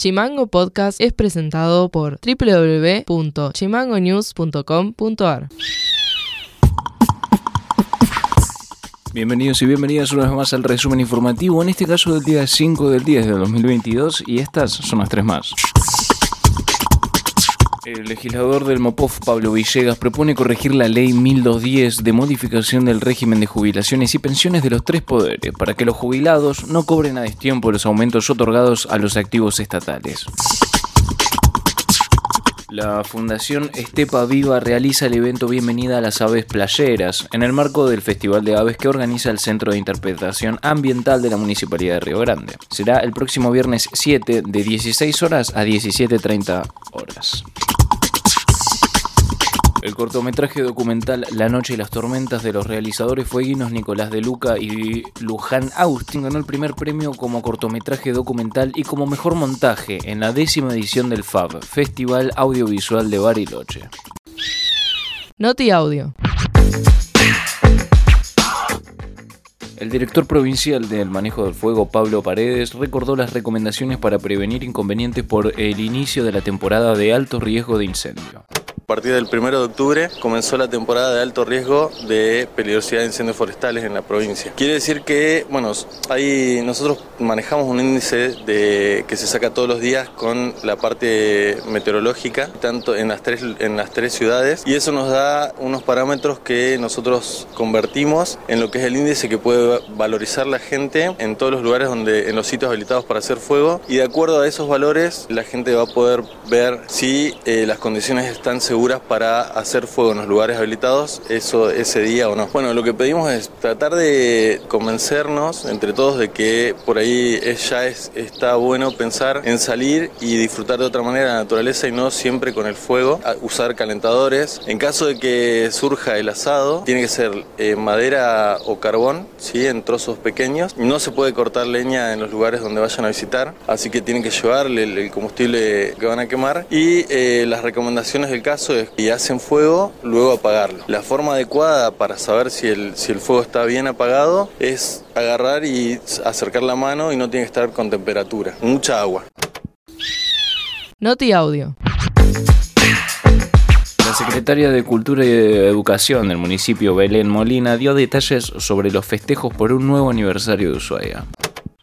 Chimango Podcast es presentado por www.chimangonews.com.ar. Bienvenidos y bienvenidas una vez más al resumen informativo, en este caso del día 5 del 10 de 2022 y estas son las tres más. El legislador del MOPOF, Pablo Villegas, propone corregir la ley 1210 de modificación del régimen de jubilaciones y pensiones de los tres poderes para que los jubilados no cobren a destiempo los aumentos otorgados a los activos estatales. La Fundación Estepa Viva realiza el evento Bienvenida a las Aves Playeras en el marco del Festival de Aves que organiza el Centro de Interpretación Ambiental de la Municipalidad de Río Grande. Será el próximo viernes 7 de 16 horas a 17.30 horas. El cortometraje documental La Noche y las Tormentas de los realizadores fueguinos Nicolás de Luca y Luján Austin ganó el primer premio como cortometraje documental y como mejor montaje en la décima edición del FAB, Festival Audiovisual de Bariloche. Noti Audio. El director provincial del manejo del fuego, Pablo Paredes, recordó las recomendaciones para prevenir inconvenientes por el inicio de la temporada de alto riesgo de incendio. A partir del 1 de octubre comenzó la temporada de alto riesgo de peligrosidad de incendios forestales en la provincia. Quiere decir que, bueno, ahí nosotros manejamos un índice de, que se saca todos los días con la parte meteorológica, tanto en las, tres, en las tres ciudades, y eso nos da unos parámetros que nosotros convertimos en lo que es el índice que puede valorizar la gente en todos los lugares donde, en los sitios habilitados para hacer fuego, y de acuerdo a esos valores la gente va a poder ver si eh, las condiciones están seguras para hacer fuego en los lugares habilitados eso ese día o no. Bueno, lo que pedimos es tratar de convencernos entre todos de que por ahí ya es, está bueno pensar en salir y disfrutar de otra manera la naturaleza y no siempre con el fuego, usar calentadores. En caso de que surja el asado, tiene que ser eh, madera o carbón, ¿sí? en trozos pequeños. No se puede cortar leña en los lugares donde vayan a visitar, así que tienen que llevarle el, combustible que van a quemar. Y eh, las recomendaciones del caso y hacen fuego, luego apagarlo. La forma adecuada para saber si el, si el fuego está bien apagado es agarrar y acercar la mano y no tiene que estar con temperatura. Mucha agua. Noti audio. La secretaria de Cultura y Educación del municipio Belén Molina dio detalles sobre los festejos por un nuevo aniversario de Ushuaia.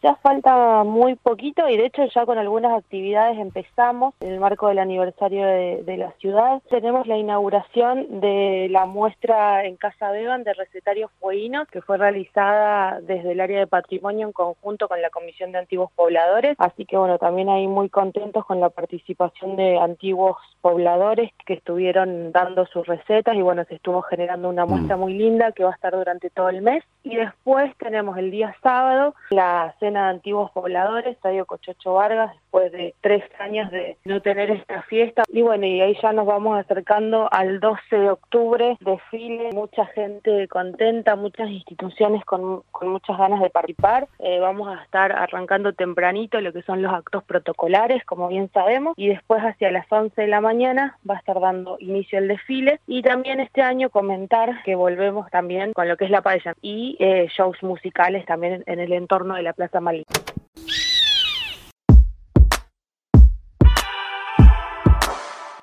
Ya falta muy poquito y de hecho ya con algunas actividades empezamos en el marco del aniversario de, la ciudad. Tenemos la inauguración de la muestra en Casa Beban de recetarios fueguinos que fue realizada desde el área de patrimonio en conjunto con la Comisión de Antiguos Pobladores. Así que bueno, también ahí muy contentos con la participación de antiguos pobladores que estuvieron dando sus recetas y bueno, se estuvo generando una muestra mm. muy linda que va a estar durante todo el mes. Y después tenemos el día sábado la de antiguos pobladores, Estadio Cochocho Vargas, después de tres años de no tener esta fiesta. Y bueno, y ahí ya nos vamos acercando al 12 de octubre, desfile, mucha gente contenta, muchas instituciones con, con muchas ganas de participar. Eh, vamos a estar arrancando tempranito lo que son los actos protocolares, como bien sabemos, y después hacia las 11 de la mañana va a estar dando inicio el desfile. Y también este año comentar que volvemos también con lo que es la paella y eh, shows musicales también en el entorno de la Plaza